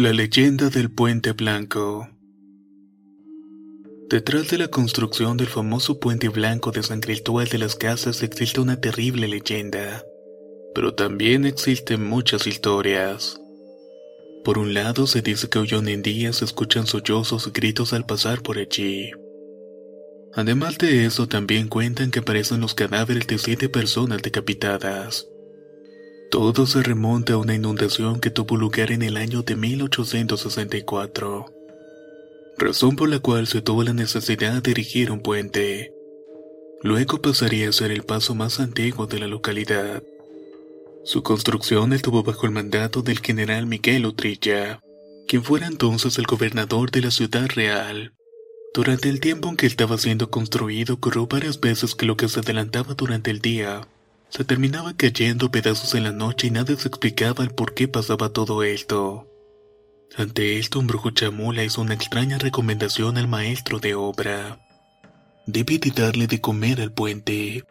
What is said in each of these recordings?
La leyenda del Puente Blanco Detrás de la construcción del famoso Puente Blanco de San Cristóbal de las Casas existe una terrible leyenda, pero también existen muchas historias. Por un lado se dice que hoy en día se escuchan sollozos y gritos al pasar por allí. Además de eso también cuentan que aparecen los cadáveres de siete personas decapitadas. Todo se remonta a una inundación que tuvo lugar en el año de 1864, razón por la cual se tuvo la necesidad de erigir un puente. Luego pasaría a ser el paso más antiguo de la localidad. Su construcción estuvo bajo el mandato del general Miguel Utrilla, quien fuera entonces el gobernador de la ciudad real. Durante el tiempo en que estaba siendo construido ocurrió varias veces que lo que se adelantaba durante el día se terminaba cayendo pedazos en la noche y nadie se explicaba el por qué pasaba todo esto. Ante esto, un brujo chamula hizo una extraña recomendación al maestro de obra. Debe de darle de comer al puente.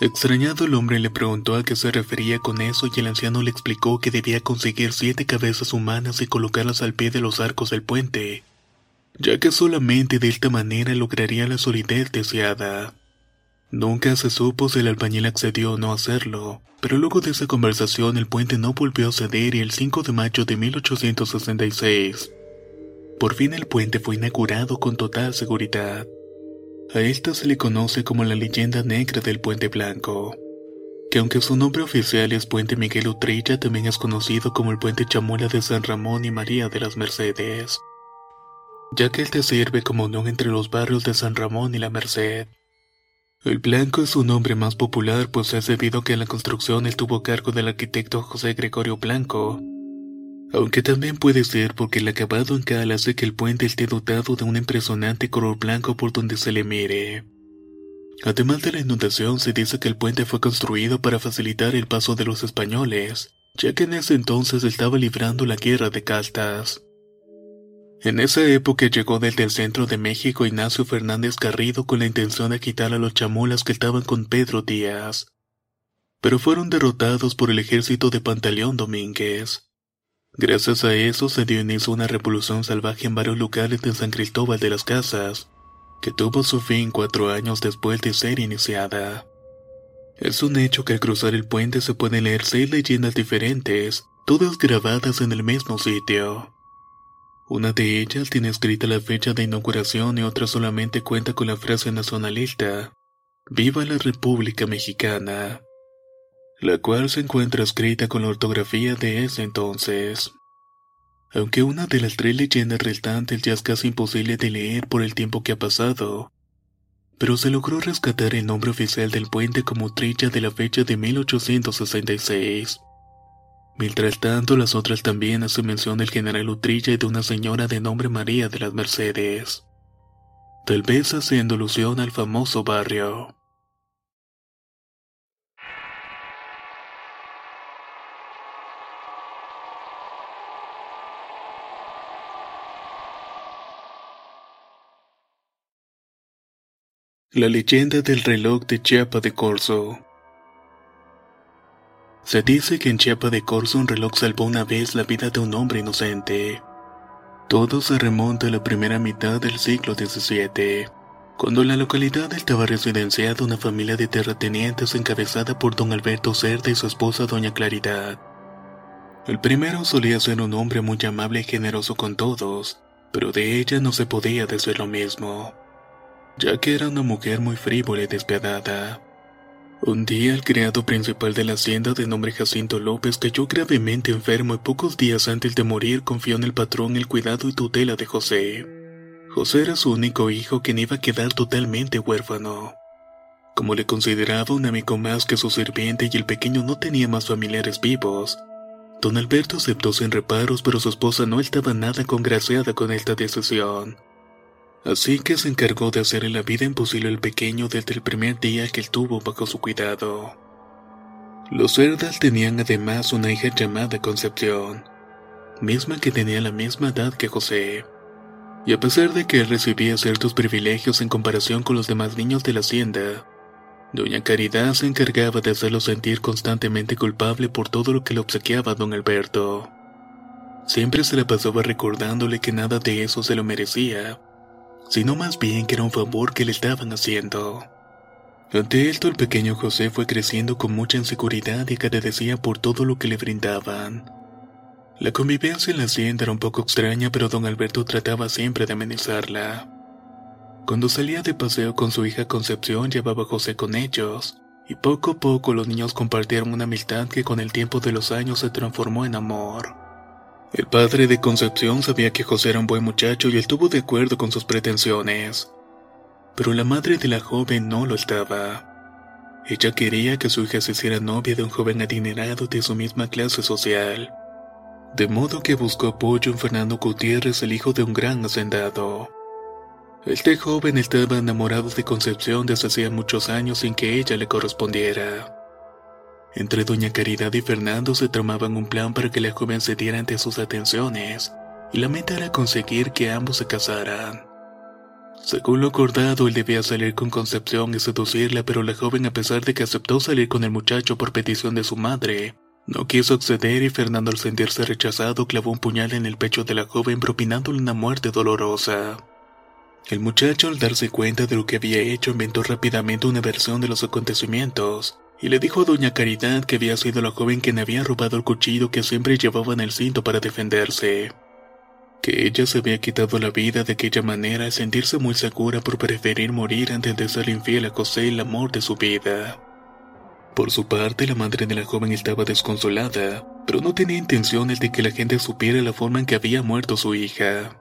Extrañado el hombre le preguntó a qué se refería con eso y el anciano le explicó que debía conseguir siete cabezas humanas y colocarlas al pie de los arcos del puente, ya que solamente de esta manera lograría la solidez deseada. Nunca se supo si el albañil accedió o no a hacerlo, pero luego de esa conversación el puente no volvió a ceder y el 5 de mayo de 1866, por fin el puente fue inaugurado con total seguridad. A esta se le conoce como la leyenda negra del Puente Blanco, que aunque su nombre oficial es Puente Miguel Utrilla, también es conocido como el Puente Chamula de San Ramón y María de las Mercedes, ya que este sirve como unión entre los barrios de San Ramón y la Merced. El Blanco es su nombre más popular pues es debido a que la construcción estuvo a cargo del arquitecto José Gregorio Blanco. Aunque también puede ser porque el acabado en cal hace que el puente esté dotado de un impresionante color blanco por donde se le mire. Además de la inundación, se dice que el puente fue construido para facilitar el paso de los españoles, ya que en ese entonces estaba librando la guerra de castas. En esa época llegó desde el centro de México Ignacio Fernández Garrido con la intención de quitar a los chamulas que estaban con Pedro Díaz. Pero fueron derrotados por el ejército de Pantaleón Domínguez. Gracias a eso se dio inicio una revolución salvaje en varios lugares de San Cristóbal de las Casas, que tuvo su fin cuatro años después de ser iniciada. Es un hecho que al cruzar el puente se pueden leer seis leyendas diferentes, todas grabadas en el mismo sitio. Una de ellas tiene escrita la fecha de inauguración y otra solamente cuenta con la frase nacionalista, Viva la República Mexicana, la cual se encuentra escrita con la ortografía de ese entonces. Aunque una de las tres leyendas restantes ya es casi imposible de leer por el tiempo que ha pasado, pero se logró rescatar el nombre oficial del puente como trilla de la fecha de 1866. Mientras tanto, las otras también hacen mención del general Utrilla y de una señora de nombre María de las Mercedes. Tal vez haciendo alusión al famoso barrio. La leyenda del reloj de Chiapa de Corzo. Se dice que en Chiapa de Corzo un reloj salvó una vez la vida de un hombre inocente. Todo se remonta a la primera mitad del siglo XVII, cuando en la localidad estaba residenciada una familia de terratenientes encabezada por don Alberto Cerda y su esposa doña Claridad. El primero solía ser un hombre muy amable y generoso con todos, pero de ella no se podía decir lo mismo, ya que era una mujer muy frívola y despiadada. Un día el criado principal de la hacienda de nombre Jacinto López cayó gravemente enfermo y pocos días antes de morir confió en el patrón el cuidado y tutela de José. José era su único hijo quien iba a quedar totalmente huérfano. Como le consideraba un amigo más que su sirviente y el pequeño no tenía más familiares vivos, don Alberto aceptó sin reparos pero su esposa no estaba nada congraciada con esta decisión. Así que se encargó de hacerle la vida imposible al pequeño desde el primer día que él tuvo bajo su cuidado. Los Cerdas tenían además una hija llamada Concepción, misma que tenía la misma edad que José. Y a pesar de que él recibía ciertos privilegios en comparación con los demás niños de la hacienda, Doña Caridad se encargaba de hacerlo sentir constantemente culpable por todo lo que le obsequiaba a don Alberto. Siempre se la pasaba recordándole que nada de eso se lo merecía, sino más bien que era un favor que le estaban haciendo. Ante esto el pequeño José fue creciendo con mucha inseguridad y agradecía por todo lo que le brindaban. La convivencia en la hacienda era un poco extraña, pero don Alberto trataba siempre de amenizarla. Cuando salía de paseo con su hija Concepción llevaba a José con ellos, y poco a poco los niños compartieron una amistad que con el tiempo de los años se transformó en amor. El padre de Concepción sabía que José era un buen muchacho y estuvo de acuerdo con sus pretensiones. Pero la madre de la joven no lo estaba. Ella quería que su hija se hiciera novia de un joven adinerado de su misma clase social. De modo que buscó apoyo en Fernando Gutiérrez, el hijo de un gran hacendado. Este joven estaba enamorado de Concepción desde hacía muchos años sin que ella le correspondiera. Entre Doña Caridad y Fernando se tramaban un plan para que la joven cediera ante sus atenciones, y la meta era conseguir que ambos se casaran. Según lo acordado, él debía salir con Concepción y seducirla, pero la joven, a pesar de que aceptó salir con el muchacho por petición de su madre, no quiso acceder y Fernando al sentirse rechazado clavó un puñal en el pecho de la joven propinándole una muerte dolorosa. El muchacho al darse cuenta de lo que había hecho inventó rápidamente una versión de los acontecimientos, y le dijo a doña Caridad que había sido la joven quien había robado el cuchillo que siempre llevaba en el cinto para defenderse. Que ella se había quitado la vida de aquella manera al sentirse muy segura por preferir morir antes de ser infiel a José el amor de su vida. Por su parte, la madre de la joven estaba desconsolada, pero no tenía intenciones de que la gente supiera la forma en que había muerto su hija.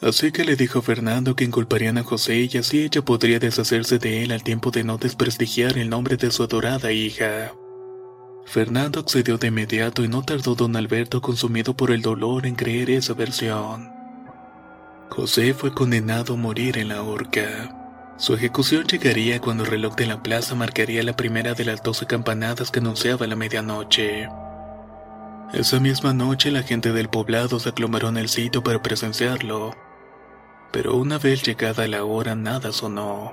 Así que le dijo a Fernando que inculparían a José y así ella podría deshacerse de él al tiempo de no desprestigiar el nombre de su adorada hija. Fernando accedió de inmediato y no tardó don Alberto consumido por el dolor en creer esa versión. José fue condenado a morir en la horca. Su ejecución llegaría cuando el reloj de la plaza marcaría la primera de las doce campanadas que anunciaba la medianoche. Esa misma noche la gente del poblado se aglomeró en el sitio para presenciarlo pero una vez llegada la hora nada sonó.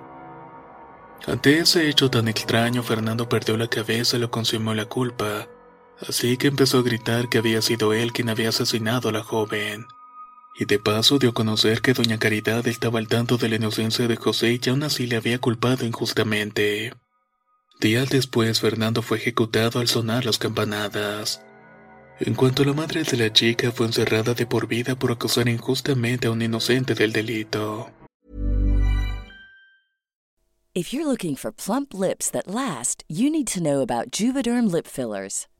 Ante ese hecho tan extraño, Fernando perdió la cabeza y lo consumió la culpa, así que empezó a gritar que había sido él quien había asesinado a la joven. Y de paso dio a conocer que doña Caridad estaba al tanto de la inocencia de José y aún así le había culpado injustamente. Días después, Fernando fue ejecutado al sonar las campanadas. En cuanto a la madre de la chica fue encerrada de por vida por acusar injustamente a un inocente del delito. If you're looking for plump lips that last, you need to know about Juvederm lip fillers.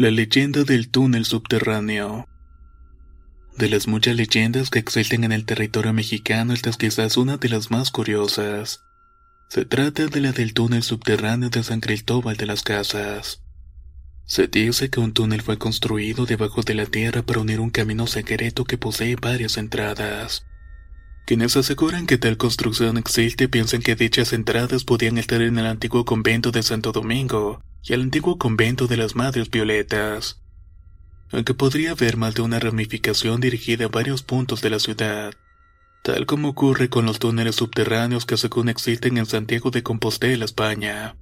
La leyenda del túnel subterráneo. De las muchas leyendas que existen en el territorio mexicano, esta es quizás una de las más curiosas. Se trata de la del túnel subterráneo de San Cristóbal de las Casas. Se dice que un túnel fue construido debajo de la tierra para unir un camino secreto que posee varias entradas. Quienes aseguran que tal construcción existe piensan que dichas entradas podían estar en el antiguo convento de Santo Domingo y el antiguo convento de las Madres Violetas, aunque podría haber más de una ramificación dirigida a varios puntos de la ciudad, tal como ocurre con los túneles subterráneos que según existen en Santiago de Compostela, España.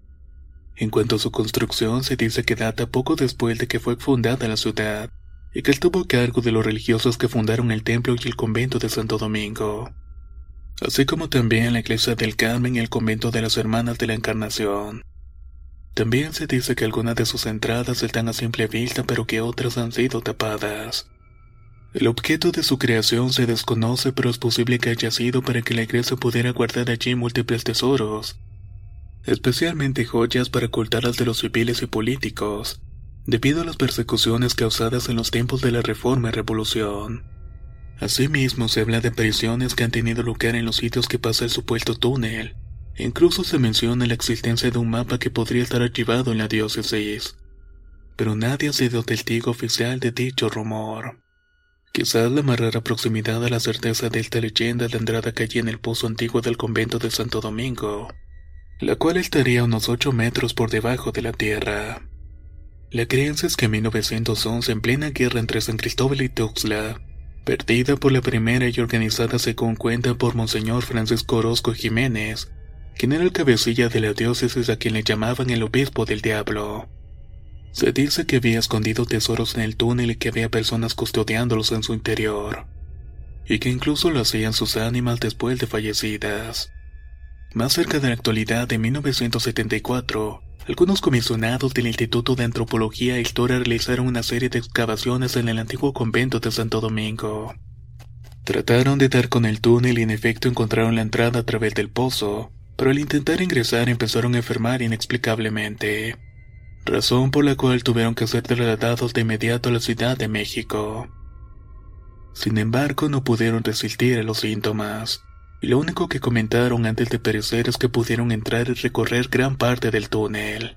En cuanto a su construcción, se dice que data poco después de que fue fundada la ciudad, y que estuvo a cargo de los religiosos que fundaron el templo y el convento de Santo Domingo, así como también la iglesia del Carmen y el convento de las Hermanas de la Encarnación. También se dice que algunas de sus entradas están a simple vista pero que otras han sido tapadas. El objeto de su creación se desconoce pero es posible que haya sido para que la iglesia pudiera guardar allí múltiples tesoros, especialmente joyas para ocultarlas de los civiles y políticos, debido a las persecuciones causadas en los tiempos de la Reforma y Revolución. Asimismo, se habla de prisiones que han tenido lugar en los sitios que pasa el supuesto túnel. Incluso se menciona la existencia de un mapa que podría estar archivado en la diócesis. Pero nadie ha sido testigo oficial de dicho rumor. Quizás la más rara proximidad a la certeza de esta leyenda tendrá de calle en el pozo antiguo del convento de Santo Domingo, la cual estaría unos 8 metros por debajo de la tierra. La creencia es que en 1911, en plena guerra entre San Cristóbal y Tuxtla, perdida por la primera y organizada según cuenta por Monseñor Francisco Orozco Jiménez, quien era el cabecilla de la diócesis a quien le llamaban el obispo del diablo. Se dice que había escondido tesoros en el túnel y que había personas custodiándolos en su interior, y que incluso lo hacían sus ánimas después de fallecidas. Más cerca de la actualidad, de 1974, algunos comisionados del Instituto de Antropología e realizaron una serie de excavaciones en el antiguo convento de Santo Domingo. Trataron de dar con el túnel y en efecto encontraron la entrada a través del pozo, pero al intentar ingresar empezaron a enfermar inexplicablemente, razón por la cual tuvieron que ser trasladados de inmediato a la Ciudad de México. Sin embargo, no pudieron resistir a los síntomas, y lo único que comentaron antes de perecer es que pudieron entrar y recorrer gran parte del túnel.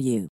you.